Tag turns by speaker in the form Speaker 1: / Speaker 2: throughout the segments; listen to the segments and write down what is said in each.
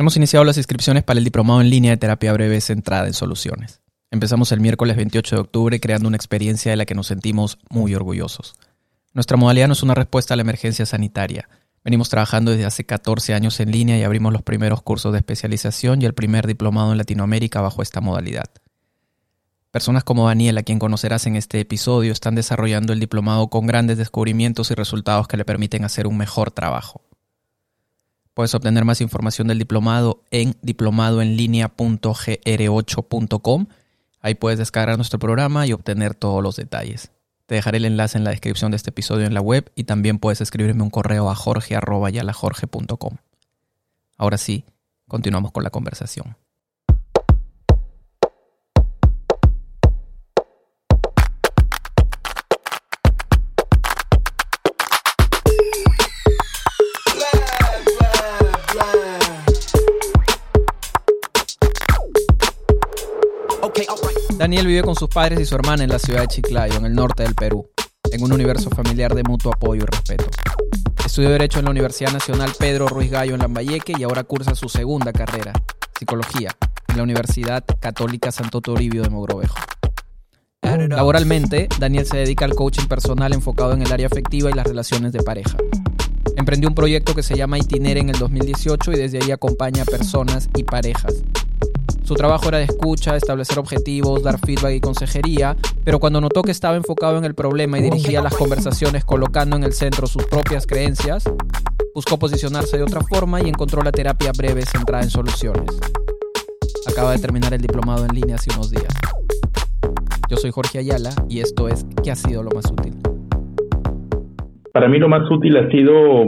Speaker 1: Hemos iniciado las inscripciones para el diplomado en línea de terapia breve centrada en soluciones. Empezamos el miércoles 28 de octubre creando una experiencia de la que nos sentimos muy orgullosos. Nuestra modalidad no es una respuesta a la emergencia sanitaria. Venimos trabajando desde hace 14 años en línea y abrimos los primeros cursos de especialización y el primer diplomado en Latinoamérica bajo esta modalidad. Personas como Daniel, a quien conocerás en este episodio, están desarrollando el diplomado con grandes descubrimientos y resultados que le permiten hacer un mejor trabajo. Puedes obtener más información del diplomado en diplomadoenlinea.gr8.com. Ahí puedes descargar nuestro programa y obtener todos los detalles. Te dejaré el enlace en la descripción de este episodio en la web y también puedes escribirme un correo a jorge.yalajorge.com. Ahora sí, continuamos con la conversación. Daniel vive con sus padres y su hermana en la ciudad de Chiclayo, en el norte del Perú, en un universo familiar de mutuo apoyo y respeto. Estudió Derecho en la Universidad Nacional Pedro Ruiz Gallo en Lambayeque y ahora cursa su segunda carrera, Psicología, en la Universidad Católica Santo Toribio de Mogrovejo. Laboralmente, Daniel se dedica al coaching personal enfocado en el área afectiva y las relaciones de pareja. Emprendió un proyecto que se llama Itinere en el 2018 y desde ahí acompaña a personas y parejas su trabajo era de escucha, establecer objetivos, dar feedback y consejería, pero cuando notó que estaba enfocado en el problema y dirigía las conversaciones colocando en el centro sus propias creencias, buscó posicionarse de otra forma y encontró la terapia breve centrada en soluciones. Acaba de terminar el diplomado en línea hace unos días. Yo soy Jorge Ayala y esto es ¿Qué ha sido lo más útil?
Speaker 2: Para mí lo más útil ha sido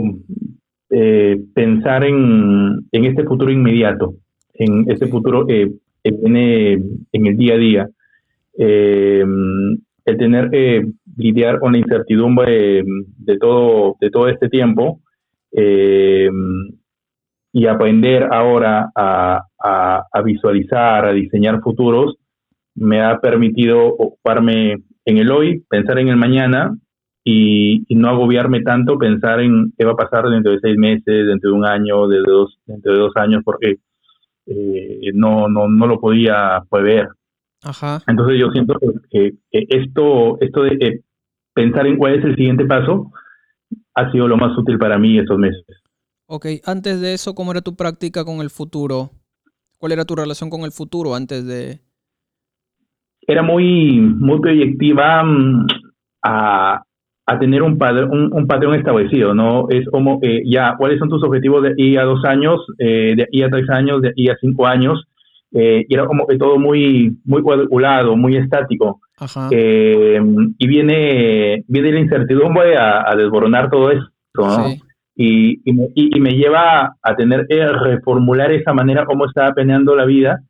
Speaker 2: eh, pensar en, en este futuro inmediato en ese futuro eh, que viene en el día a día. Eh, el tener que lidiar con la incertidumbre de, todo, de todo este tiempo eh, y aprender ahora a, visualizar, a diseñar futuros, me ha permitido ocuparme en el hoy, pensar en el mañana y, no agobiarme tanto pensar en qué va a pasar dentro de seis meses, dentro de un año, de dos, dentro de dos años, porque eh, no, no, no lo podía prever. Ajá. Entonces yo siento que, esto, esto de eh, pensar en cuál es el siguiente paso ha sido lo más útil para mí estos meses.
Speaker 1: Ok, antes de eso, ¿cómo era tu práctica con el futuro? ¿Cuál era tu relación con el futuro antes de...?
Speaker 2: Era muy, muy proyectiva mm, a, a tener un, un, un, patrón establecido, ¿no? Es como, eh, ya, ¿cuáles son tus objetivos de ahí a dos años, eh, de ahí a tres años, de ahí a cinco años? Eh, y era como que todo muy, muy cuadriculado, muy estático. y viene, viene la incertidumbre a, a desboronar todo esto, ¿no? Y, y, me, y, me lleva a tener que reformular esa manera como estaba planeando la vida,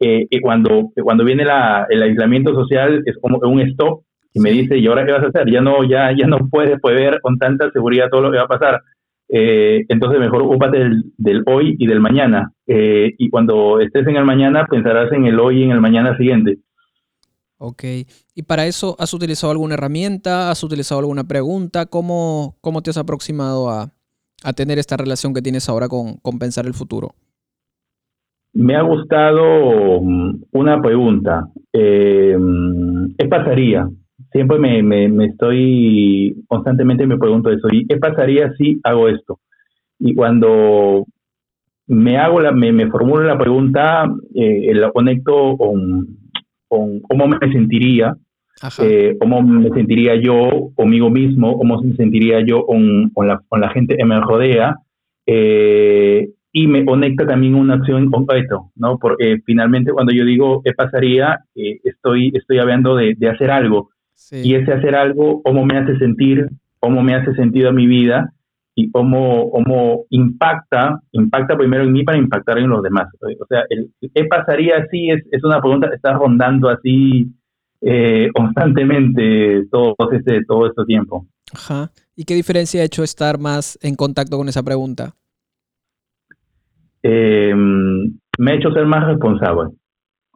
Speaker 2: y cuando, cuando viene la, el aislamiento social es como un stop y me dice, ¿y ahora qué vas a hacer? Ya no, ya, ya no puedes ver con tanta seguridad todo lo que va a pasar. Eh, entonces mejor ocúpate del, hoy y del mañana. Eh, y cuando estés en el mañana, pensarás en el hoy y en el mañana siguiente.
Speaker 1: Ok. ¿Y para eso has utilizado alguna herramienta? ¿Has utilizado alguna pregunta? ¿Cómo, cómo te has aproximado a, a tener esta relación que tienes ahora con, con pensar el futuro?
Speaker 2: Me ha gustado mm, una pregunta. Eh, ¿Qué pasaría siempre me, me, estoy, constantemente me pregunto eso, ¿y qué pasaría si hago esto? Y cuando me hago la, me, me formulo la pregunta, eh, la conecto con, con, cómo me sentiría, eh, cómo me sentiría yo conmigo mismo, cómo me sentiría yo con, con, la, con la gente que me rodea, eh, y me conecta también una acción concreto, ¿no? Porque finalmente cuando yo digo qué pasaría, eh, estoy, estoy hablando de, de hacer algo, y ese hacer algo, cómo me hace sentir, cómo me hace sentido a mi vida y cómo, cómo impacta, impacta primero en mí para impactar en los demás. O sea, el, ¿qué pasaría si es, es una pregunta que está rondando así eh, constantemente todo este, todo este tiempo?
Speaker 1: Ajá. ¿Y qué diferencia ha hecho estar más en contacto con esa pregunta?
Speaker 2: Eh, me ha hecho ser más responsable.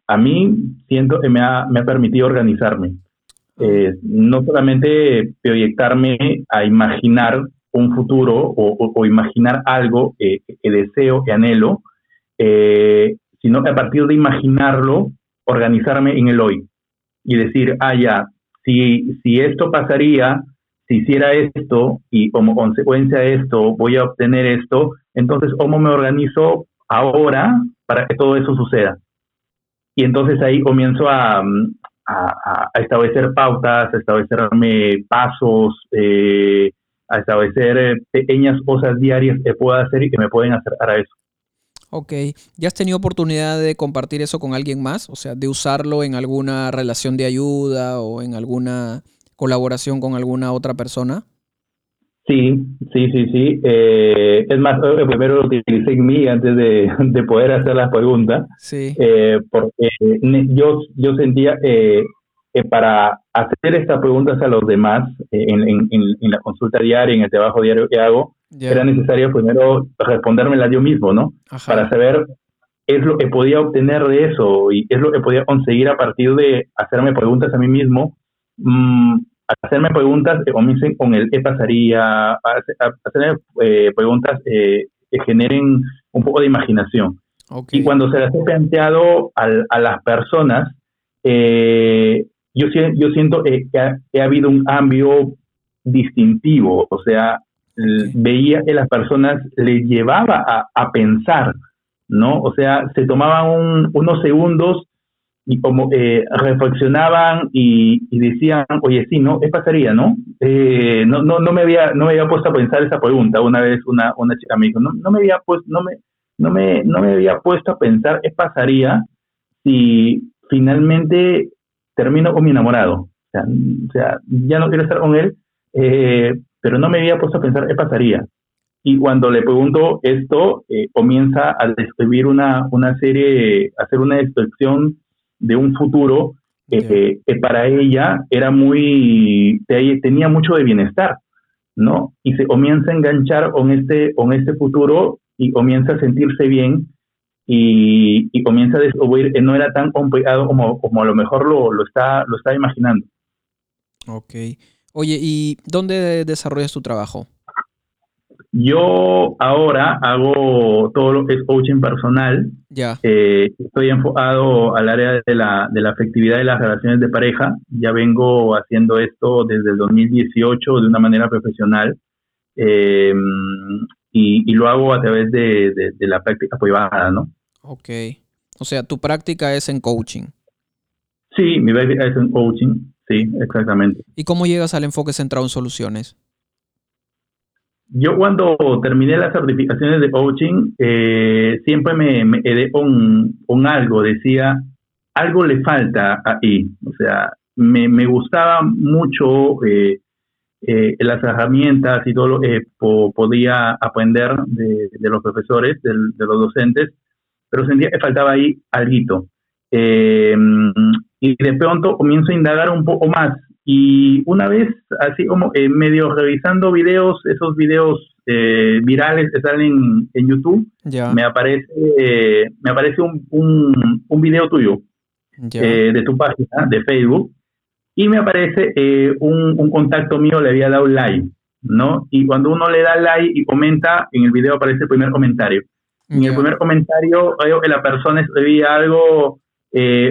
Speaker 2: A mí siento que me ha, me ha permitido organizarme. Eh, no solamente proyectarme a imaginar un futuro o, imaginar algo que deseo, que anhelo, eh, sino a partir de imaginarlo, organizarme en el hoy y decir, ah, ya, si, si esto pasaría, si hiciera esto y como consecuencia de esto voy a obtener esto, entonces cómo me organizo ahora para que todo eso suceda. Y entonces ahí comienzo a, a, establecer pautas, a establecerme pasos, eh, a establecer pequeñas cosas diarias que pueda hacer y que me pueden acercar a eso.
Speaker 1: Ok, ¿ya has tenido oportunidad de compartir eso con alguien más? O sea, de usarlo en alguna relación de ayuda o en alguna colaboración con alguna otra persona?
Speaker 2: Sí, sí, sí, sí. Eh, es más, eh, primero lo utilicé en mí antes de, poder hacer las preguntas.
Speaker 1: Sí.
Speaker 2: Eh, porque yo, yo sentía que para hacer estas preguntas a los demás en, en, en, la consulta diaria, en el trabajo diario que hago, era necesario primero respondérmela yo mismo, ¿no? Para saber qué es lo que podía obtener de eso y qué es lo que podía conseguir a partir de hacerme preguntas a mí mismo. Mm, hacerme preguntas que comiencen con el qué pasaría, hacerme eh, preguntas eh, que generen un poco de imaginación. Y cuando se las he planteado a las personas, eh, yo, yo siento que ha, que ha, habido un cambio distintivo, o sea, veía que las personas les llevaba a, a, pensar, ¿no? O sea, se tomaban unos segundos y como eh, reflexionaban y, decían, oye, sí, ¿no? ¿Qué pasaría, no? Eh, no, no, no, me había, no me había puesto a pensar esa pregunta. Una vez una, una chica me dijo, no, no, me había puesto, no, me, no, me, no me había puesto a pensar qué pasaría si finalmente termino con mi enamorado. O sea, ya no quiero estar con él, eh, pero no me había puesto a pensar qué pasaría. Y cuando le pregunto esto, comienza a describir una, una serie, a hacer una descripción de un futuro que para ella era muy, tenía mucho de bienestar, ¿no? Y se comienza a enganchar con este, con este futuro y comienza a sentirse bien y, comienza a descubrir que no era tan complicado como, como a lo mejor lo, lo, está, lo está imaginando.
Speaker 1: Ok. Oye, ¿y dónde desarrollas tu trabajo?
Speaker 2: Yo ahora hago todo lo que es coaching personal.
Speaker 1: Ya.
Speaker 2: Eh, estoy enfocado al área de la, de la afectividad y las relaciones de pareja. Ya vengo haciendo esto desde el 2018 de una manera profesional. Eh, y, lo hago a través de, de, la práctica privada, ¿no?
Speaker 1: Ok. O sea, tu práctica es en coaching.
Speaker 2: Sí, mi práctica es en coaching. Sí, exactamente.
Speaker 1: ¿Y cómo llegas al enfoque centrado en soluciones?
Speaker 2: Yo cuando terminé las certificaciones de coaching, eh, siempre me, me quedé con, algo, decía, algo le falta ahí. O sea, me, me gustaba mucho eh, eh, las herramientas y todo lo que podía aprender de, los profesores, de, los docentes, pero sentía que faltaba ahí algo. y de pronto comienzo a indagar un poco más y una vez, así como eh, medio revisando videos, esos videos eh, virales que salen en YouTube, me aparece eh, me aparece un, un, un video tuyo de tu página de Facebook y me aparece un, un, contacto mío, le había dado like, ¿no? Y cuando uno le da like y comenta, en el video aparece el primer comentario. En el primer comentario veo que la persona escribía algo,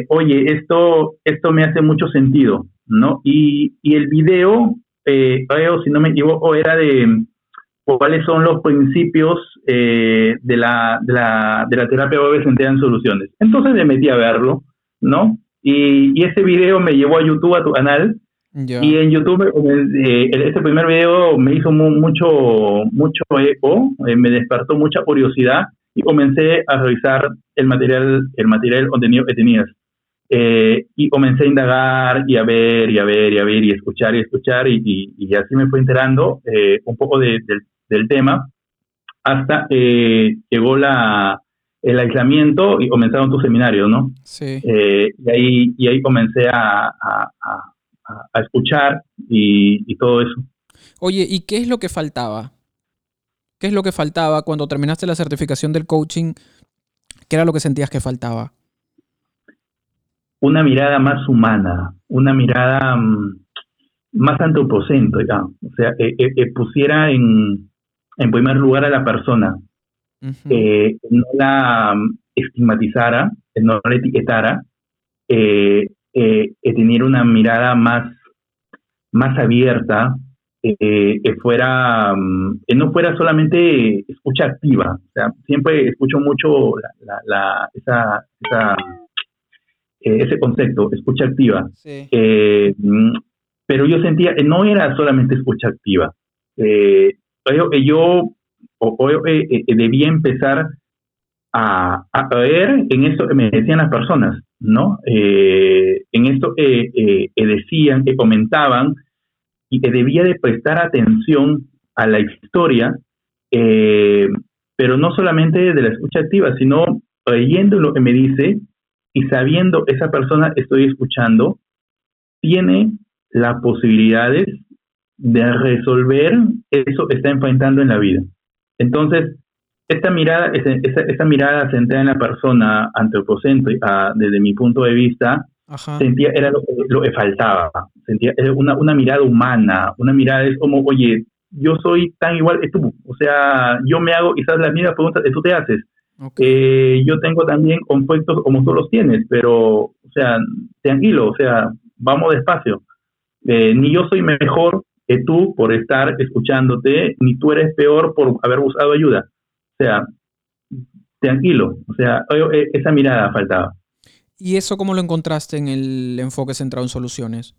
Speaker 2: oye, esto, esto me hace mucho sentido. ¿No? Y, y el video, eh, creo, si no me equivoco, era de cuáles son los principios eh, de, la, de, la, de la terapia web centrada en soluciones. Entonces me metí a verlo, ¿no? Y, y ese video me llevó a YouTube, a tu canal, Y en YouTube, eh, este primer video me hizo mucho, mucho eco, eh, me despertó mucha curiosidad y comencé a revisar el material, el material, contenido que tenías. Eh, y comencé a indagar y a ver y a ver y a ver y escuchar y escuchar y, y, así me fue enterando eh, un poco del tema hasta que llegó la, el aislamiento y comenzaron tus seminarios, ¿no?
Speaker 1: Sí.
Speaker 2: Eh, y, ahí, y ahí comencé a, a, a, escuchar y, y todo eso.
Speaker 1: Oye, ¿y qué es lo que faltaba? ¿Qué es lo que faltaba cuando terminaste la certificación del coaching? ¿Qué era lo que sentías que faltaba?
Speaker 2: Una mirada más humana, una mirada mm, más antropocento, o sea, que, pusiera en, en, primer lugar a la persona, no, la, estigmatizara, no la etiquetara, eh, eh, tener una mirada más, más abierta, eh, que fuera, mm, que no fuera solamente escucha activa. O sea, siempre escucho mucho la, esa, ese concepto, escucha activa. Mm, pero yo sentía que no era solamente escucha activa. yo, yo debía empezar a, a, ver en esto que me decían las personas, ¿no? Eh, en esto que eh, decían, que comentaban, y que debía de prestar atención a la historia, eh, pero no solamente de la escucha activa, sino leyendo lo que me dice y sabiendo esa persona estoy escuchando, tiene las posibilidades de resolver eso que está enfrentando en la vida. Entonces, esta mirada, esa, mirada centrada en la persona antropocéntrica, desde mi punto de vista, sentía era lo, que faltaba. Sentía una, una mirada humana, una mirada es como, oye, yo soy tan igual que tú. O sea, yo me hago quizás las mismas preguntas que tú te haces. Eh, yo tengo también conflictos como tú los tienes, pero, o sea, tranquilo, o sea, vamos despacio. Eh, ni yo soy mejor que tú por estar escuchándote, ni tú eres peor por haber buscado ayuda. O sea, tranquilo, o sea, eh, esa mirada faltaba.
Speaker 1: ¿Y eso cómo lo encontraste en el enfoque centrado en soluciones?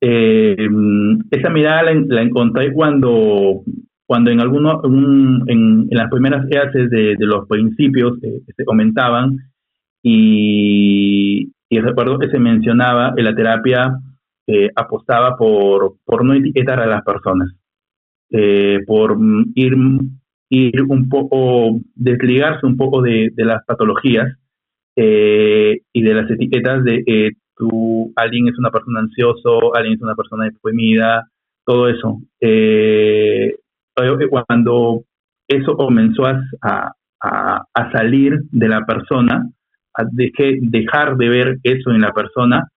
Speaker 2: Eh, esa mirada la, encontré cuando, cuando en alguno, en, las primeras clases de, los principios que se comentaban y, recuerdo que se mencionaba en la terapia eh, apostaba por, por no etiquetar a las personas, por ir ir un poco, desligarse un poco de, las patologías eh, y de las etiquetas de eh, tú, alguien es una persona ansioso, alguien es una persona deprimida, todo eso. Eh, cuando eso comenzó a, salir de la persona, a dejar de ver eso en la persona,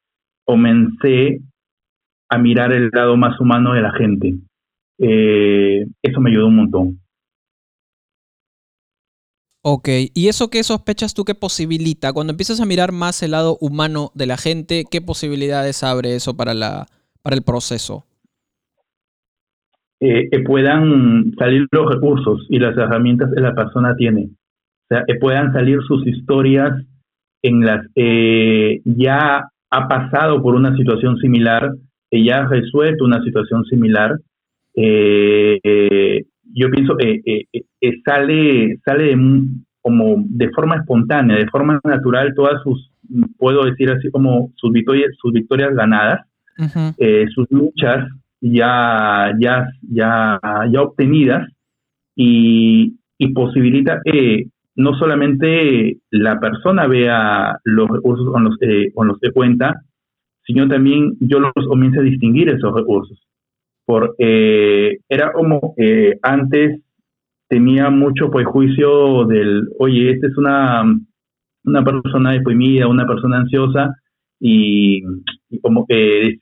Speaker 2: comencé a mirar el lado más humano de la gente. eso me ayudó un montón.
Speaker 1: Ok, ¿y eso qué sospechas tú que posibilita? Cuando empiezas a mirar más el lado humano de la gente, ¿qué posibilidades abre eso para, la, para el proceso?
Speaker 2: Eh, que puedan salir los recursos y las herramientas que la persona tiene. O sea, que puedan salir sus historias en las que ya ha pasado por una situación similar, que ya ha resuelto una situación similar. Eh, eh, yo pienso que eh, eh, eh, sale, sale de, como de forma espontánea, de forma natural, todas sus, puedo decir así como sus victorias, sus victorias ganadas, sus luchas ya, ya, ya, ya obtenidas y, y posibilita que no solamente la persona vea los recursos con los, con los que cuenta, sino también yo los comience a distinguir esos recursos. Por, eh, era como eh, antes tenía mucho prejuicio del, oye, esta es una, una persona deprimida, una persona ansiosa, y, como eh,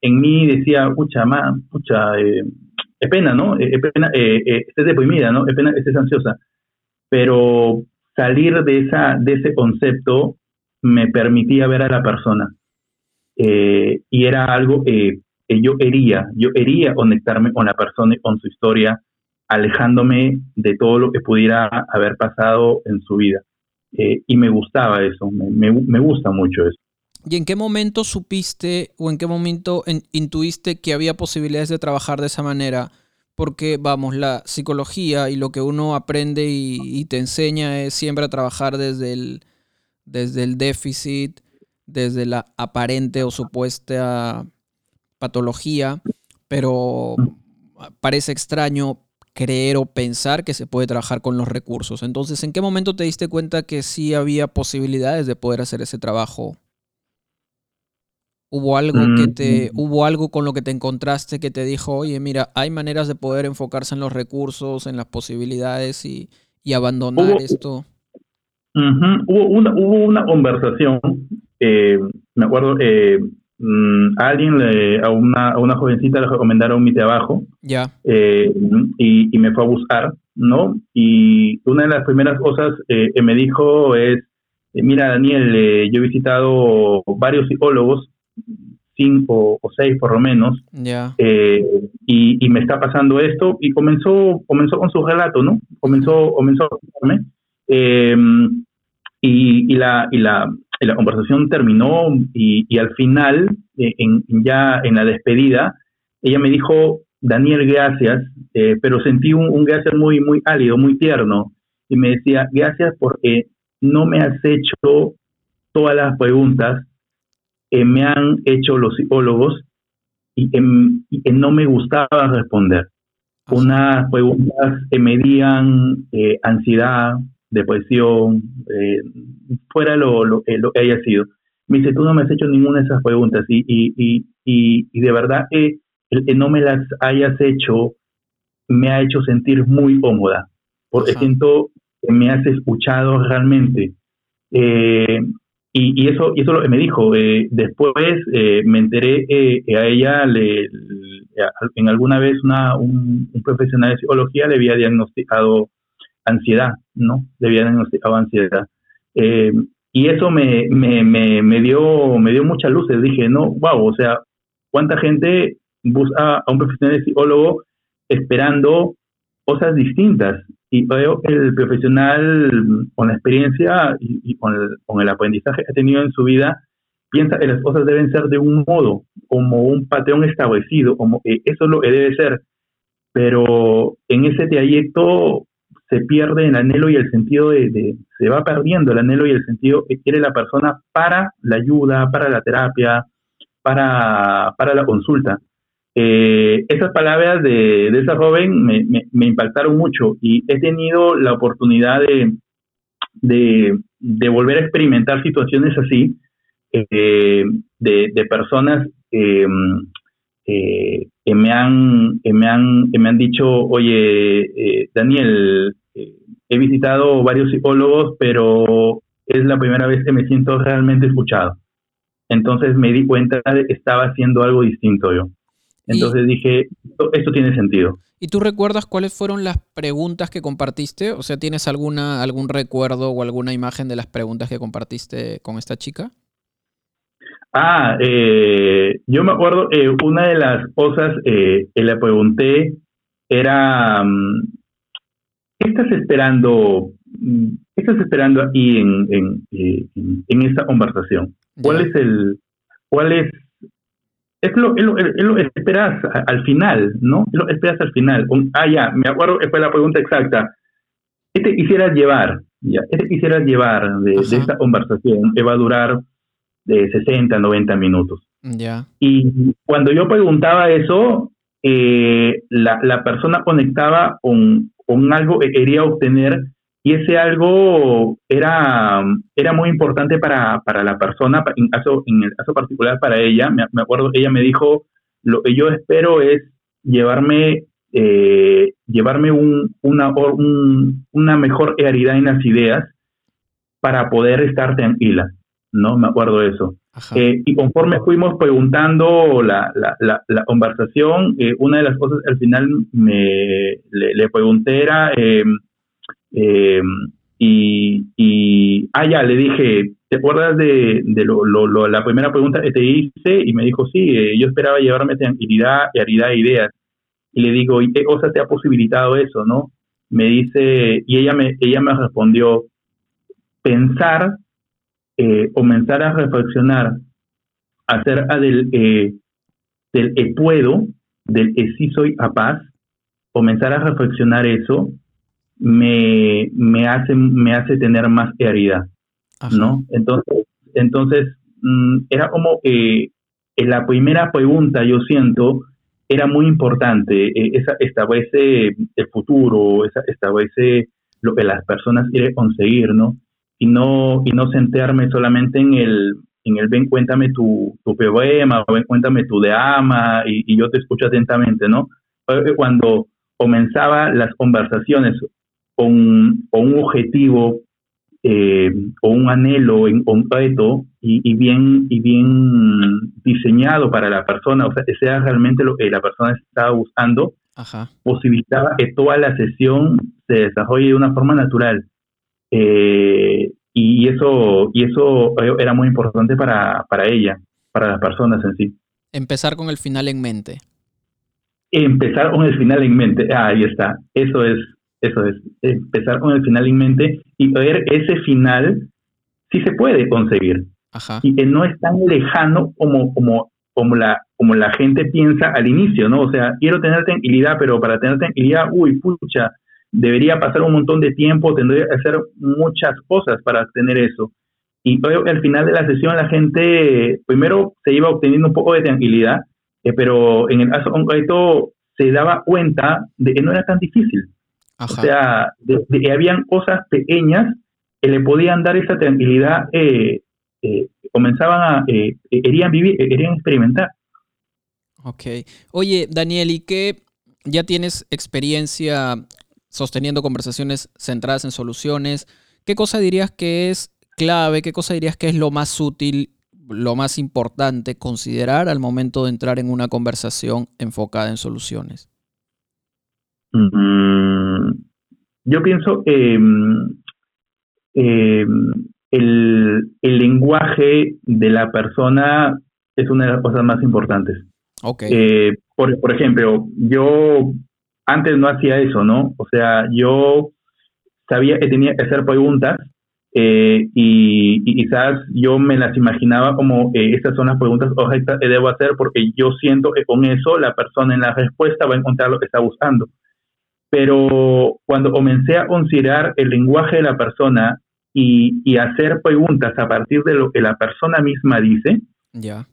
Speaker 2: en mí decía, pucha, ma, pucha, es pena, ¿no? Es pena, estés deprimida, ¿no? Es pena, estés ansiosa. Pero salir de, esa, de ese concepto me permitía ver a la persona. y era algo que yo quería, yo quería conectarme con la persona y con su historia, alejándome de todo lo que pudiera haber pasado en su vida. Eh, y me gustaba eso, me, me, gusta mucho eso.
Speaker 1: ¿Y en qué momento supiste o en qué momento intuiste que había posibilidades de trabajar de esa manera? Porque, vamos, la psicología y lo que uno aprende y, y te enseña es siempre a trabajar desde el, desde el déficit, desde la aparente o supuesta patología, pero parece extraño creer o pensar que se puede trabajar con los recursos. Entonces, ¿en qué momento te diste cuenta que sí había posibilidades de poder hacer ese trabajo? ¿Hubo algo que te, mm. hubo algo con lo que te encontraste que te dijo, oye, mira, hay maneras de poder enfocarse en los recursos, en las posibilidades y, abandonar esto?
Speaker 2: hubo, una, hubo una conversación, eh, me acuerdo, eh, mm, a alguien, a, una, a una jovencita le recomendaron mi trabajo
Speaker 1: ya.
Speaker 2: Eh, y, me fue a buscar, ¿no? Y una de las primeras cosas eh, que me dijo es, mira Daniel, yo he visitado varios psicólogos, cinco o seis por lo menos,
Speaker 1: ya.
Speaker 2: y, y, me está pasando esto, y comenzó, comenzó con su relato, ¿no? Comenzó, comenzó a contarme. y, y, la, y la, la conversación terminó y, al final, eh, en, ya en la despedida, ella me dijo, Daniel, gracias, eh, pero sentí un, gracias muy, muy álido, muy tierno. Y me decía, gracias porque no me has hecho todas las preguntas que me han hecho los psicólogos y que, no me gustaba responder. Unas preguntas que medían eh, ansiedad, depresión, eh, fuera lo, lo, lo, que haya sido. Me dice, tú no me has hecho ninguna de esas preguntas y, y, y, y de verdad que el que no me las hayas hecho me ha hecho sentir muy cómoda, porque siento que me has escuchado realmente. Eh, y, y, eso y eso me dijo. Eh, después eh, me enteré que a ella le, en alguna vez una, un, un, profesional de psicología le había diagnosticado ansiedad, ¿no? Debía diagnosticado ansiedad. Eh, y eso me, me, me, me, dio, me dio muchas luces. Dije, no, wow, o sea, ¿cuánta gente busca a un profesional de psicólogo esperando cosas distintas? Y veo el profesional con la experiencia y, con, el, con el aprendizaje que ha tenido en su vida, piensa que las cosas deben ser de un modo, como un patrón establecido, como que eso es lo que debe ser. Pero en ese trayecto se pierde el anhelo y el sentido de, se va perdiendo el anhelo y el sentido que quiere la persona para la ayuda, para la terapia, para, para la consulta. Eh, esas palabras de, esa joven me, me, impactaron mucho y he tenido la oportunidad de, volver a experimentar situaciones así, eh, de, personas eh, que me han, me han, me han dicho, oye, eh, Daniel, eh, he visitado varios psicólogos, pero es la primera vez que me siento realmente escuchado. Entonces me di cuenta de que estaba haciendo algo distinto yo. Entonces dije, esto, tiene sentido.
Speaker 1: ¿Y tú recuerdas cuáles fueron las preguntas que compartiste? O sea, ¿tienes alguna, algún recuerdo o alguna imagen de las preguntas que compartiste con esta chica?
Speaker 2: Ah, eh, yo me acuerdo, eh, una de las cosas eh, que le pregunté era, mm, ¿qué estás esperando? Mm, ¿Qué estás esperando ahí en, en, eh, en, esta conversación? ¿Cuál es el, cuál es, es lo, es lo, es lo que esperas al final, ¿no? Es lo esperas al final. ah, ya, me acuerdo fue la pregunta exacta. ¿Qué te quisieras llevar? Ya, ¿Qué te quisieras llevar de, de esta conversación? que va a durar de 60, 90 minutos.
Speaker 1: Ya.
Speaker 2: Y cuando yo preguntaba eso, eh, la, la, persona conectaba con, con, algo que quería obtener y ese algo era, era muy importante para, para la persona, en, caso, en el caso particular para ella. Me, me acuerdo ella me dijo, lo que yo espero es llevarme, eh, llevarme un, una, un, una mejor claridad en las ideas para poder estar tranquila. ¿no? Me acuerdo de eso. Eh, y conforme fuimos preguntando la, la, la, conversación, eh, una de las cosas al final me le, pregunté era, em, y, y, ah, ya, le dije, ¿te acuerdas de, de lo, la primera pregunta que te hice? Y me dijo, sí, eh, yo esperaba llevarme tranquilidad, claridad de ideas. Y le digo, ¿y qué cosa te ha posibilitado eso, no? Me dice, y ella me, ella me respondió, pensar eh, comenzar a reflexionar acerca del, eh, del puedo, del sí soy capaz, comenzar a reflexionar eso me, me, hace, me hace tener más claridad, ¿no? Entonces, entonces mm, era como que en la primera pregunta yo siento era muy importante, eh, esa establece el futuro, esa establece lo que las personas quieren conseguir, ¿no? y no, y no centrarme solamente en el, en el ven, cuéntame tu, tu poema, o ven, cuéntame tu de ama, y, yo te escucho atentamente, ¿no? Cuando comenzaba las conversaciones con, con un objetivo eh, o un anhelo en concreto y, y, bien y bien diseñado para la persona, o sea, que sea realmente lo que la persona estaba buscando, Ajá. posibilitaba que toda la sesión se desarrolle de una forma natural. Eh, y eso y eso era muy importante para, para ella, para las personas en sí.
Speaker 1: Empezar con el final en mente.
Speaker 2: Empezar con el final en mente, ah, ahí está, eso es eso es, empezar con el final en mente y ver ese final si se puede conseguir. Y que no es tan lejano como, como, como, la, como la gente piensa al inicio, ¿no? O sea, quiero tener tranquilidad, pero para tener tranquilidad, uy, pucha, debería pasar un montón de tiempo, tendría que hacer muchas cosas para tener eso. Y al final de la sesión la gente primero se iba obteniendo un poco de tranquilidad, eh, pero en el caso concreto se daba cuenta de que no era tan difícil. O sea, de, habían cosas pequeñas que le podían dar esa tranquilidad, eh, eh, comenzaban a, eh, querían vivir, querían experimentar.
Speaker 1: Ok. Oye, Daniel, ¿y qué ya tienes experiencia sosteniendo conversaciones centradas en soluciones? ¿Qué cosa dirías que es clave? ¿Qué cosa dirías que es lo más útil, lo más importante considerar al momento de entrar en una conversación enfocada en soluciones?
Speaker 2: Mm, yo pienso que mm, em, el, lenguaje de la persona es una de las cosas más importantes.
Speaker 1: Okay.
Speaker 2: Eh, por, por ejemplo, yo antes no hacía eso, ¿no? O sea, yo sabía que tenía que hacer preguntas eh, y, quizás yo me las imaginaba como eh, estas son las preguntas que debo hacer porque yo siento que con eso la persona en la respuesta va a encontrar lo que está buscando pero cuando comencé a considerar el lenguaje de la persona y, hacer preguntas a partir de lo que la persona misma dice,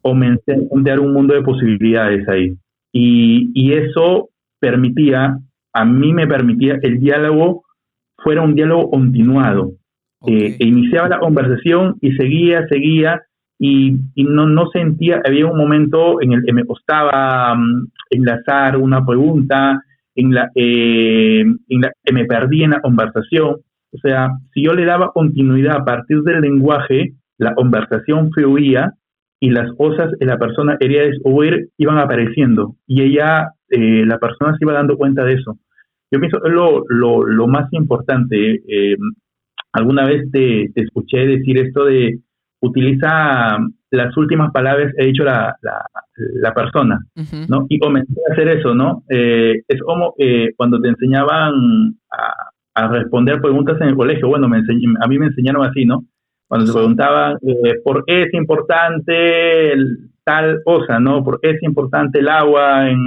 Speaker 2: comencé a encontrar un mundo de posibilidades ahí. Y, eso permitía, a mí me permitía el diálogo fuera un diálogo continuado. Eh, e iniciaba la conversación y seguía, seguía, y, no, no sentía, había un momento en el que me costaba mm, enlazar una pregunta, en la, eh, en la que me perdí en la conversación. O sea, si yo le daba continuidad a partir del lenguaje, la conversación fluía y las cosas que la persona quería iban apareciendo y ella, eh, la persona se iba dando cuenta de eso. Yo pienso lo, lo, lo más importante, eh, alguna vez te, escuché decir esto de utiliza las últimas palabras he dicho la, la, persona, ¿no? Y comencé a hacer eso, ¿no? Eh, es como eh, cuando te enseñaban a, responder preguntas en el colegio, bueno, me a mí me enseñaron así, ¿no? Cuando se preguntaban eh, por qué es importante tal cosa, ¿no? ¿Por qué es importante el agua en,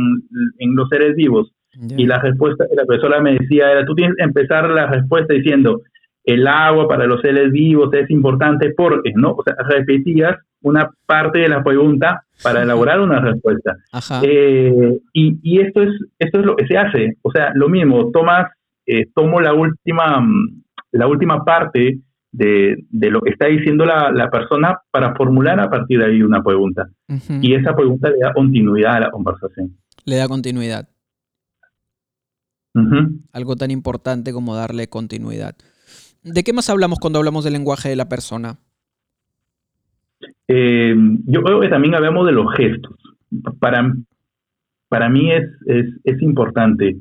Speaker 2: en los seres vivos? Y la respuesta que la profesora me decía era, tú tienes que empezar la respuesta diciendo, el agua para los seres vivos es importante porque, ¿no? O sea, repetías una parte de la pregunta para elaborar una respuesta. Eh, y, y, esto es esto es lo que se hace. O sea, lo mismo, tomas, eh, tomo la última, mm, la última parte de, de lo que está diciendo la, la, persona para formular a partir de ahí una pregunta. Y esa pregunta le da continuidad a la conversación.
Speaker 1: Le da continuidad. Algo tan importante como darle continuidad. ¿De qué más hablamos cuando hablamos del lenguaje de la persona?
Speaker 2: Eh, yo creo que también hablamos de los gestos. Para, para mí es, es, importante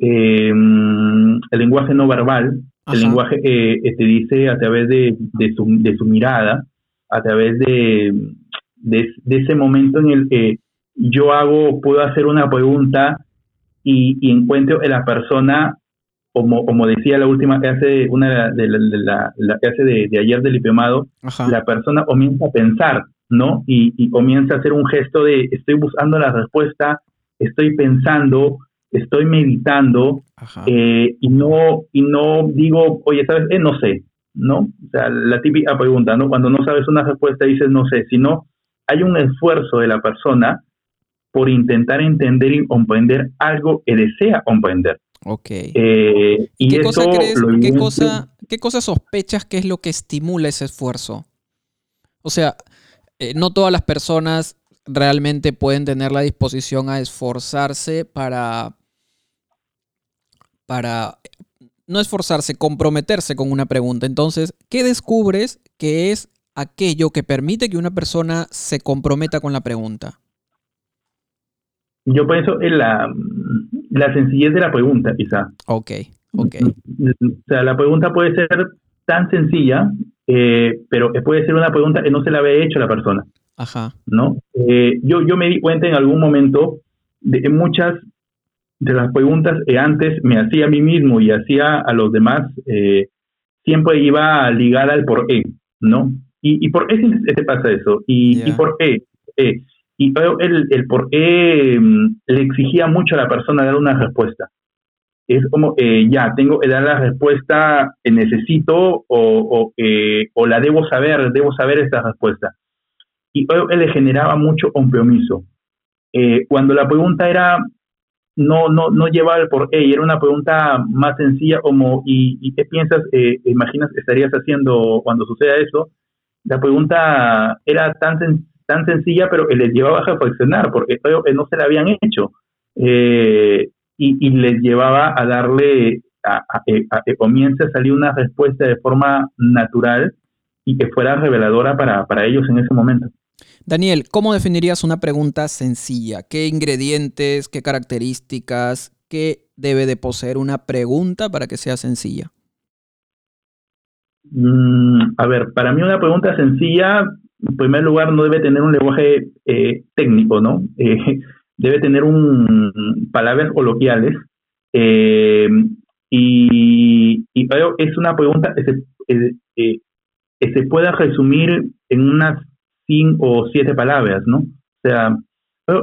Speaker 2: eh, el lenguaje no verbal, el lenguaje que te dice a través de, de, su, de su mirada, a través de, de, ese momento en el que yo hago, puedo hacer una pregunta y, y encuentro en la persona como, como decía la última clase, una de la, la, clase de, ayer del diplomado, la persona comienza a pensar, ¿no? Y, comienza a hacer un gesto de estoy buscando la respuesta, estoy pensando, estoy meditando, eh, y no y no digo, oye, ¿sabes? Eh, no sé, ¿no? O sea, la típica pregunta, ¿no? Cuando no sabes una respuesta dices no sé, sino hay un esfuerzo de la persona por intentar entender y comprender algo que desea comprender.
Speaker 1: Ok. Eh, y ¿Qué, cosa crees, ¿qué, cosa, ¿Qué cosa sospechas que es lo que estimula ese esfuerzo? O sea, eh, no todas las personas realmente pueden tener la disposición a esforzarse para, para no esforzarse, comprometerse con una pregunta. Entonces, ¿qué descubres que es aquello que permite que una persona se comprometa con la pregunta?
Speaker 2: Yo pienso en la, la sencillez de la pregunta, quizá.
Speaker 1: Ok, ok.
Speaker 2: O sea, la pregunta puede ser tan sencilla, eh, pero puede ser una pregunta que no se la había hecho a la persona.
Speaker 1: Ajá.
Speaker 2: ¿No? Eh, yo, yo me di cuenta en algún momento de que muchas de las preguntas que antes me hacía a mí mismo y hacía a los demás, eh, siempre iba ligada al por qué, ¿no? ¿Y, y por qué se pasa eso? ¿Y, ¿y por qué? Eh, y el, el por qué mm, le exigía mucho a la persona dar una respuesta. Es como, eh, ya, tengo que dar la respuesta que necesito o, o, eh, o, la debo saber, debo saber esta respuesta. Y él le generaba mucho compromiso. Eh, cuando la pregunta era, no, no, no llevaba el por qué, y era una pregunta más sencilla como, ¿y, y qué piensas, eh, imaginas, estarías haciendo cuando suceda eso? La pregunta era tan sencilla tan sencilla, pero que les llevaba a reflexionar, porque no se la habían hecho. Eh, y, les llevaba a darle, a, que comience a salir una respuesta de forma natural y que fuera reveladora para, para ellos en ese momento.
Speaker 1: Daniel, ¿cómo definirías una pregunta sencilla? ¿Qué ingredientes, qué características, qué debe de poseer una pregunta para que sea sencilla?
Speaker 2: Mm, a ver, para mí una pregunta sencilla en primer lugar, no debe tener un lenguaje eh, técnico, ¿no? Eh, debe tener un palabras coloquiales. Eh, y, y es una pregunta que se, pueda resumir en unas cinco o siete palabras, ¿no? O sea,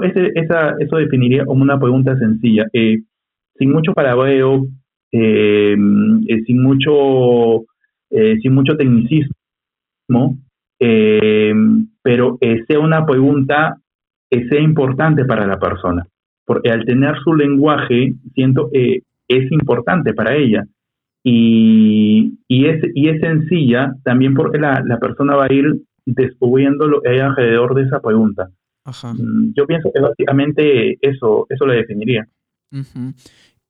Speaker 2: ese, esa, eso definiría como una pregunta sencilla. sin mucho palabreo, sin mucho sin mucho tecnicismo, eh, pero sea una pregunta que sea importante para la persona, porque al tener su lenguaje, siento que es importante para ella. Y, y, es, y es sencilla también porque la, la persona va a ir descubriendo lo que hay alrededor de esa pregunta. Mm, yo pienso que básicamente eso, eso lo definiría.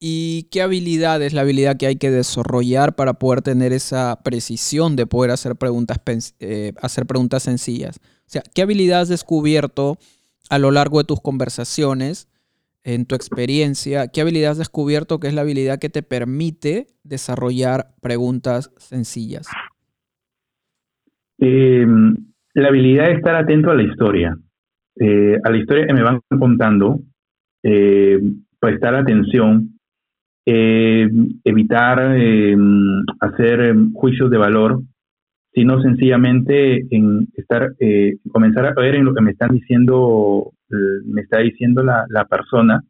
Speaker 1: ¿Y qué habilidad es la habilidad que hay que desarrollar para poder tener esa precisión de poder hacer preguntas, eh, hacer preguntas sencillas? O sea, ¿qué habilidad has descubierto a lo largo de tus conversaciones, en tu experiencia? ¿Qué habilidad has descubierto que es la habilidad que te permite desarrollar preguntas sencillas?
Speaker 2: Em, la habilidad de estar atento a la historia, eh, a la historia que me van contando, eh, prestar atención eh, evitar eh, hacer eh, juicios de valor, sino sencillamente en estar, eh, comenzar a ver en lo que me están diciendo, me está diciendo la, la persona,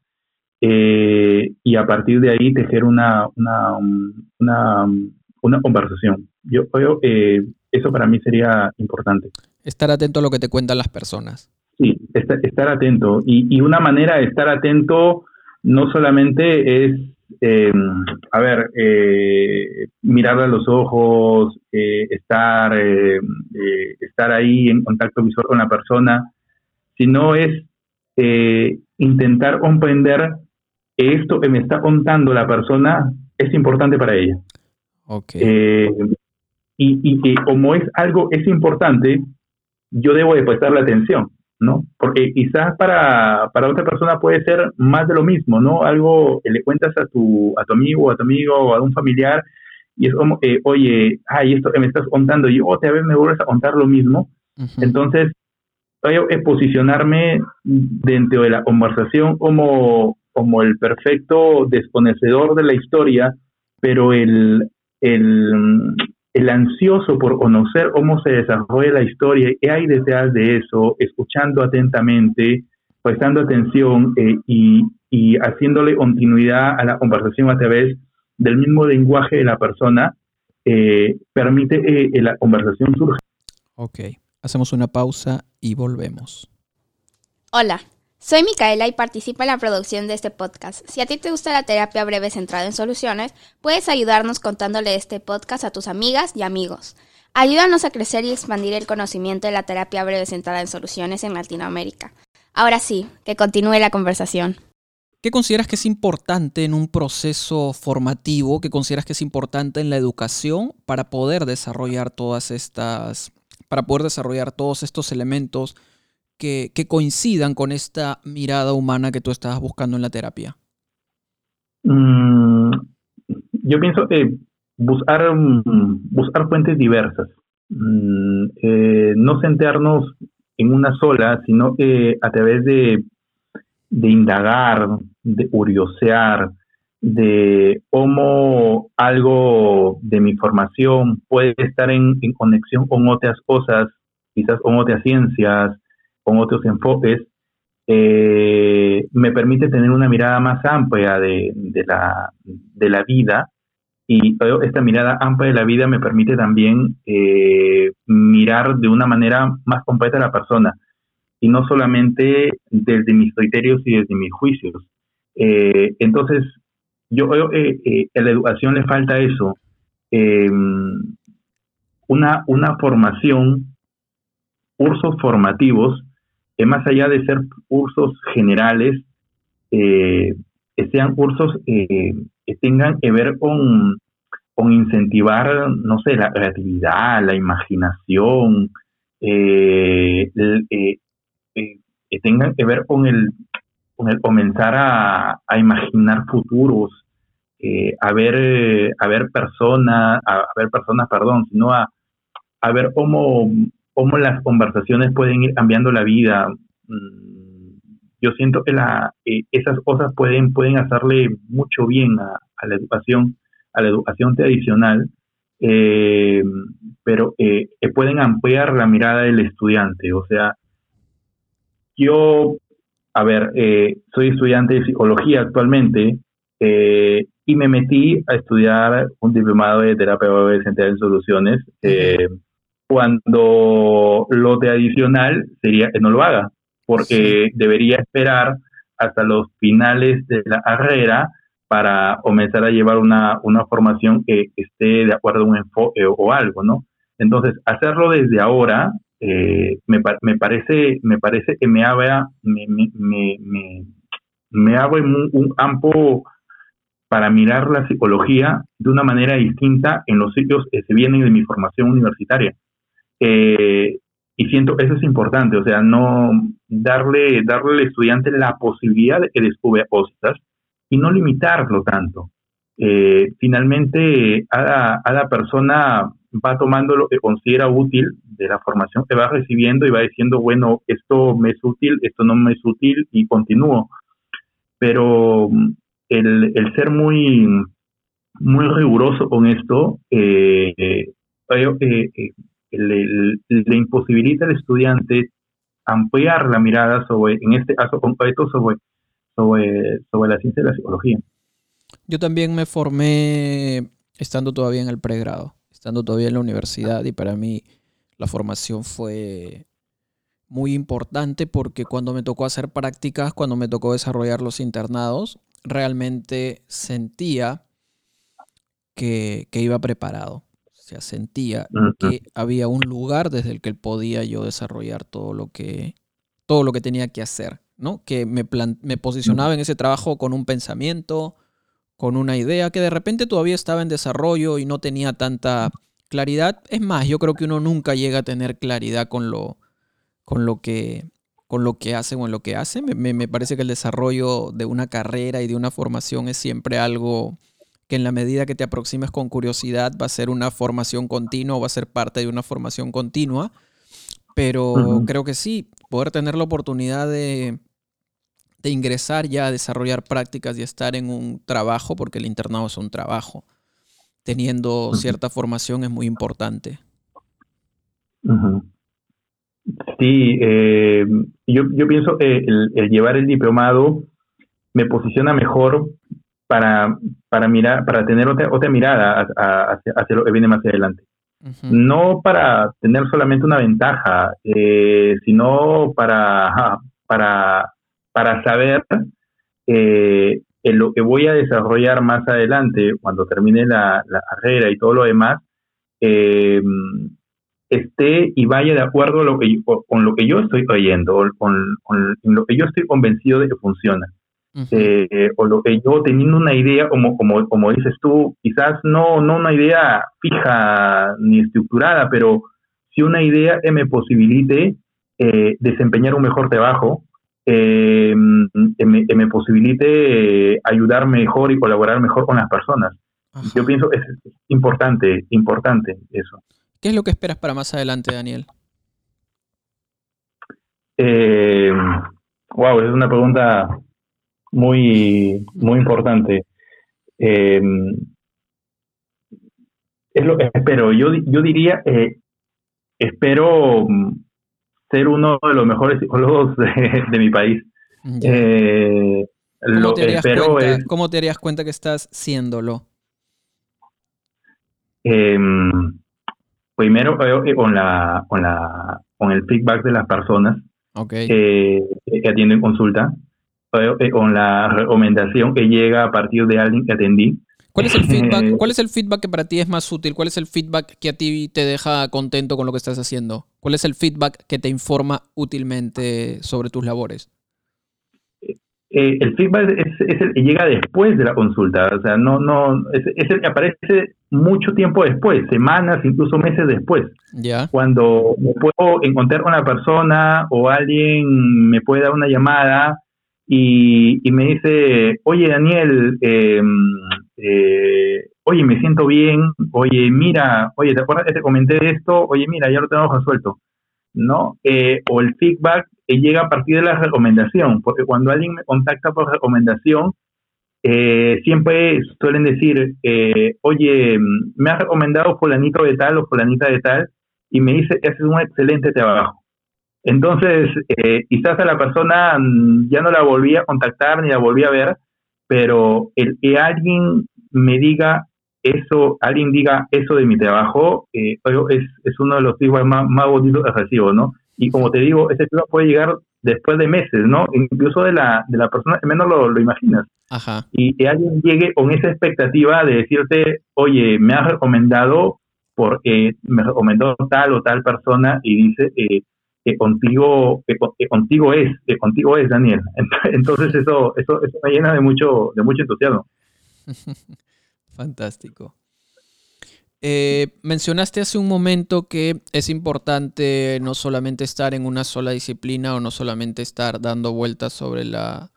Speaker 2: y a partir de ahí tejer una, una, una, una conversación. Yo creo que eso para mí sería importante.
Speaker 1: Estar atento a lo que te cuentan las personas.
Speaker 2: Sí, estar, estar atento. Y, y una manera de estar atento no solamente es eh, a ver, eh, mirarle a los ojos, eh, estar, eh, estar ahí en contacto visual con la persona, sino es intentar comprender que esto que me está contando la persona es importante para ella.
Speaker 1: Okay.
Speaker 2: y, y que como es algo, es importante, yo debo de prestarle atención. ¿No? Porque quizás para, para otra persona puede ser más de lo mismo, ¿no? Algo que le cuentas a tu, a tu amigo, a tu amigo o a un familiar y es como, eh, oye, ay, esto que me estás contando y otra vez me vuelves a contar lo mismo. Entonces, voy a posicionarme dentro de la conversación como, como el perfecto desconocedor de la historia, pero el, el, el ansioso por conocer cómo se desarrolla la historia, qué hay detrás de eso, escuchando atentamente, prestando atención eh, y, y, haciéndole continuidad a la conversación a través del mismo lenguaje de la persona, eh, permite eh, que la conversación surja.
Speaker 1: Ok, hacemos una pausa y volvemos.
Speaker 3: Hola. Soy Micaela y participo en la producción de este podcast. Si a ti te gusta la terapia breve centrada en soluciones, puedes ayudarnos contándole este podcast a tus amigas y amigos. Ayúdanos a crecer y expandir el conocimiento de la terapia breve centrada en soluciones en Latinoamérica. Ahora sí, que continúe la conversación.
Speaker 1: ¿Qué consideras que es importante en un proceso formativo? ¿Qué consideras que es importante en la educación para poder desarrollar todas estas, para poder desarrollar todos estos elementos que, coincidan con esta mirada humana que tú estabas buscando en la terapia?
Speaker 2: Mm, yo pienso que buscar, buscar fuentes diversas, mm, eh, no centrarnos en una sola, sino que a través de de indagar, de curiosear, de cómo algo de mi formación puede estar en, conexión con otras cosas, quizás con otras ciencias, con otros enfoques, eh, me permite tener una mirada más amplia de, la, de la vida. Y esta mirada amplia de la vida me permite también eh, mirar de una manera más completa a la persona. Y no solamente desde mis criterios y desde mis juicios. Eh, entonces, yo eh, a la educación le falta eso, em, una, una formación, cursos formativos, más allá de ser cursos generales, eh, sean cursos que tengan que ver con, con incentivar, no sé, la creatividad, la imaginación, eh, que tengan que ver con el, con el comenzar a, imaginar futuros, eh, a ver a ver personas, a, ver personas, perdón, sino a, a ver cómo, cómo las conversaciones pueden ir cambiando la vida. Mm, yo siento que la, eh, esas cosas pueden, pueden hacerle mucho bien a, la educación, a la educación tradicional, eh, pero pueden ampliar la mirada del estudiante. O sea, yo, a ver, eh, soy estudiante de psicología actualmente eh, y me metí a estudiar un diplomado de terapia central en soluciones eh, cuando lo de adicional sería que no lo haga, porque debería esperar hasta los finales de la carrera para comenzar a llevar una, una formación que esté de acuerdo a un enfoque o algo, ¿no? Entonces, hacerlo desde ahora eh, me, me, parece me parece que me abre me, me, me, abre un, campo para mirar la psicología de una manera distinta en los sitios que se vienen de mi formación universitaria eh, y siento eso es importante o sea no darle darle al estudiante la posibilidad de que descubra cosas y no limitarlo tanto eh, finalmente a a la persona va tomando lo que considera útil de la formación que va recibiendo y va diciendo, bueno, esto me es útil, esto no me es útil y continúo. Pero el, el ser muy, muy riguroso con esto eh, eh, eh, le, imposibilita al estudiante ampliar la mirada sobre, en este caso concreto, sobre, sobre, sobre la ciencia de la psicología.
Speaker 1: Yo también me formé estando todavía en el pregrado estando todavía en la universidad y para mí la formación fue muy importante porque cuando me tocó hacer prácticas, cuando me tocó desarrollar los internados, realmente sentía que, iba preparado. Sea, sentía que había un lugar desde el que podía yo desarrollar todo lo que, todo lo que tenía que hacer, ¿no? Que me, me posicionaba en ese trabajo con un pensamiento, con una idea que de repente todavía estaba en desarrollo y no tenía tanta claridad. Es más, yo creo que uno nunca llega a tener claridad con lo, con lo que con lo que hace o en lo que hace. Me, parece que el desarrollo de una carrera y de una formación es siempre algo que en la medida que te aproximes con curiosidad va a ser una formación continua o va a ser parte de una formación continua. Pero creo que sí, poder tener la oportunidad de, de ingresar ya a desarrollar prácticas y estar en un trabajo, porque el internado es un trabajo, teniendo cierta formación es muy importante.
Speaker 2: Sí, eh, yo, yo pienso que el, llevar el diplomado me posiciona mejor para, para mirar, para tener otra, otra mirada hacia, lo que viene más adelante. No para tener solamente una ventaja, eh, sino para, para para saber eh, en lo que voy a desarrollar más adelante, cuando termine la, carrera y todo lo demás, eh, esté y vaya de acuerdo lo que, con lo que yo estoy creyendo, con, con, lo que yo estoy convencido de que funciona. Eh, o lo que yo teniendo una idea, como, como, como dices tú, quizás no, no una idea fija ni estructurada, pero si una idea que me posibilite eh, desempeñar un mejor trabajo, eh, que, me, me, posibilite ayudar mejor y colaborar mejor con las personas. Yo pienso que es importante, importante eso.
Speaker 1: ¿Qué es lo que esperas para más adelante, Daniel?
Speaker 2: Eh, wow, es una pregunta muy, muy importante. Eh, es lo que espero. Yo, yo diría, eh, espero ser uno de los mejores psicólogos de, mi país.
Speaker 1: Eh, lo que espero es, ¿Cómo te darías cuenta que estás siéndolo?
Speaker 2: Em, primero con la, con la con el feedback de las personas que atienden consulta con la recomendación que llega a partir de alguien que atendí.
Speaker 1: ¿Cuál es el feedback? ¿Cuál es el feedback que para ti es más útil? ¿Cuál es el feedback que a ti te deja contento con lo que estás haciendo? ¿Cuál es el feedback que te informa útilmente sobre tus labores?
Speaker 2: Eh, el feedback es, el que llega después de la consulta, o sea, no, no, es, el que aparece mucho tiempo después, semanas, incluso meses después.
Speaker 1: Ya.
Speaker 2: Cuando me puedo encontrar con una persona o alguien me puede dar una llamada y, me dice, oye Daniel, em, eh, oye, me siento bien, oye, mira, oye, ¿te acuerdas que te comenté esto? Oye, mira, ya lo tenemos resuelto, ¿no? Eh, o el feedback que llega a partir de la recomendación, porque cuando alguien me contacta por recomendación, eh, siempre suelen decir, oye, me has recomendado fulanito de tal o fulanita de tal, y me dice haces un excelente trabajo. Entonces, eh, quizás a la persona mm, ya no la volví a contactar ni la volví a ver, pero el que alguien me diga eso, alguien diga eso de mi trabajo, eh, es, es uno de los feedback más, más bonitos que recibo, ¿no? Y como te digo, ese feedback puede llegar después de meses, ¿no? Incluso de la, de la persona que menos lo, lo imaginas.
Speaker 1: Ajá.
Speaker 2: Y que alguien llegue con esa expectativa de decirte, oye, me has recomendado porque me recomendó tal o tal persona y dice, eh, que contigo, que, contigo es, que contigo es Daniel. Entonces eso, eso, eso me llena de mucho, de mucho entusiasmo.
Speaker 1: Fantástico. Eh, mencionaste hace un momento que es importante no solamente estar en una sola disciplina o no solamente estar dando vueltas sobre la,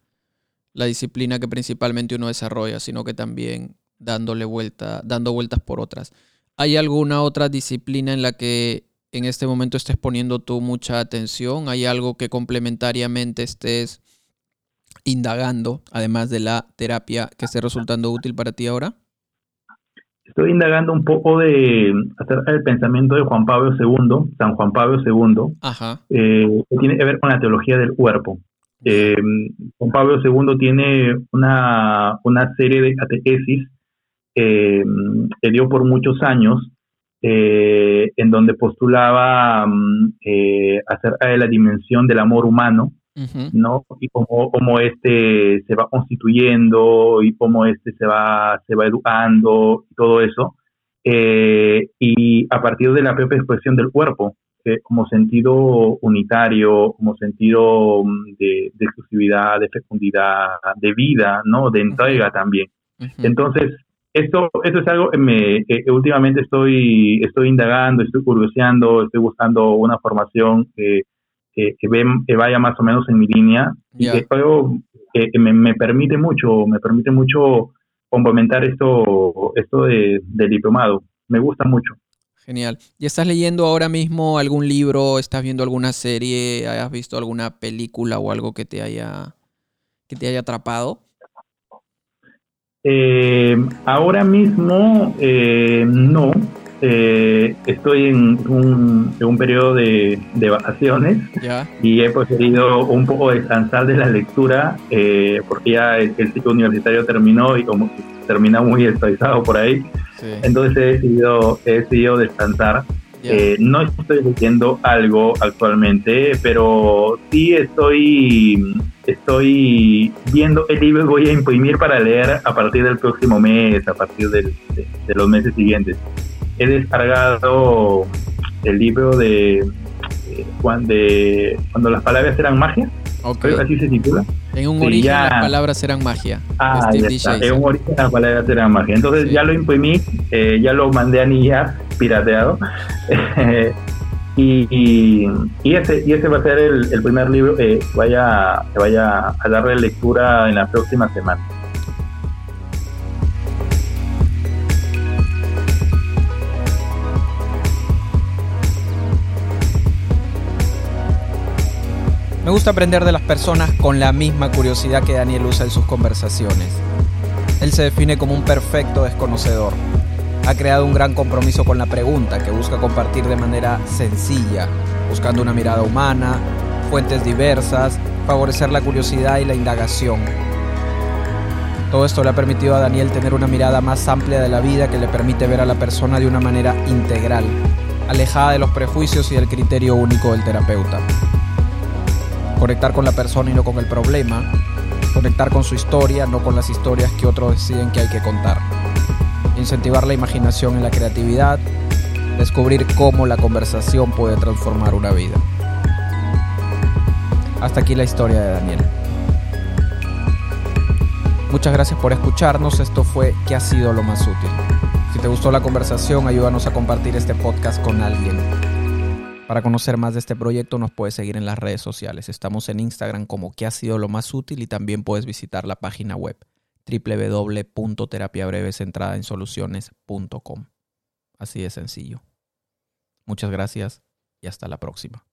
Speaker 1: la disciplina que principalmente uno desarrolla, sino que también dándole vuelta, dando vueltas por otras. ¿Hay alguna otra disciplina en la que en este momento estés poniendo tú mucha atención? ¿Hay algo que complementariamente estés indagando, además de la terapia, que esté resultando útil para ti ahora?
Speaker 2: Estoy indagando un poco de acerca del pensamiento de Juan Pablo II, San Juan Pablo II, eh, que tiene que ver con la teología del cuerpo. Eh, Juan Pablo II tiene una, serie de catequesis eh, que dio por muchos años eh, en donde postulaba mm, eh, acerca de la dimensión del amor humano, ¿no? Y cómo, cómo, este se va constituyendo y cómo este se va, se va educando y todo eso. Eh, y a partir de la propia expresión del cuerpo, como sentido unitario, como sentido mm, de, exclusividad, de fecundidad, de vida, ¿no? De entrega también. Entonces, esto, esto es algo que, me, últimamente estoy, estoy indagando, estoy curioseando, estoy buscando una formación que, que, que, vaya más o menos en mi línea y que, que me, me, permite mucho, me permite mucho complementar esto, esto de, del diplomado. Me gusta mucho.
Speaker 1: Genial. ¿Y estás leyendo ahora mismo algún libro? ¿Estás viendo alguna serie? ¿Has visto alguna película o algo que te haya, que te haya atrapado?
Speaker 2: Eh, ahora mismo eh, no. Eh, estoy en un, en un periodo de, vacaciones y he preferido un poco descansar de la lectura eh, porque ya el, ciclo universitario terminó y como termina muy estresado por ahí, entonces he decidido, he decidido descansar. Eh, no estoy leyendo algo actualmente, pero sí estoy, estoy viendo el libro que voy a imprimir para leer a partir del próximo mes, a partir de, los meses siguientes. He descargado el libro de, cuando, cuando las palabras eran magia, así se titula.
Speaker 1: En un origen las palabras eran magia.
Speaker 2: Ah, En un origen las palabras eran magia. Entonces ya lo imprimí, eh, ya lo mandé a Nia pirateado. y, y, ese, y ese va a ser el, primer libro que vaya, que vaya a darle lectura en la próxima semana.
Speaker 1: Me gusta aprender de las personas con la misma curiosidad que Daniel usa en sus conversaciones. Él se define como un perfecto desconocedor. Ha creado un gran compromiso con la pregunta que busca compartir de manera sencilla, buscando una mirada humana, fuentes diversas, favorecer la curiosidad y la indagación. Todo esto le ha permitido a Daniel tener una mirada más amplia de la vida que le permite ver a la persona de una manera integral, alejada de los prejuicios y del criterio único del terapeuta conectar con la persona y no con el problema, conectar con su historia, no con las historias que otros deciden que hay que contar, incentivar la imaginación y la creatividad, descubrir cómo la conversación puede transformar una vida. Hasta aquí la historia de Daniel. Muchas gracias por escucharnos, esto fue ¿Qué ha sido lo más útil? Si te gustó la conversación, ayúdanos a compartir este podcast con alguien. Para conocer más de este proyecto nos puedes seguir en las redes sociales. Estamos en Instagram como que ha sido lo más útil y también puedes visitar la página web www.terapiabrevecentradaensoluciones.com. Así de sencillo. Muchas gracias y hasta la próxima.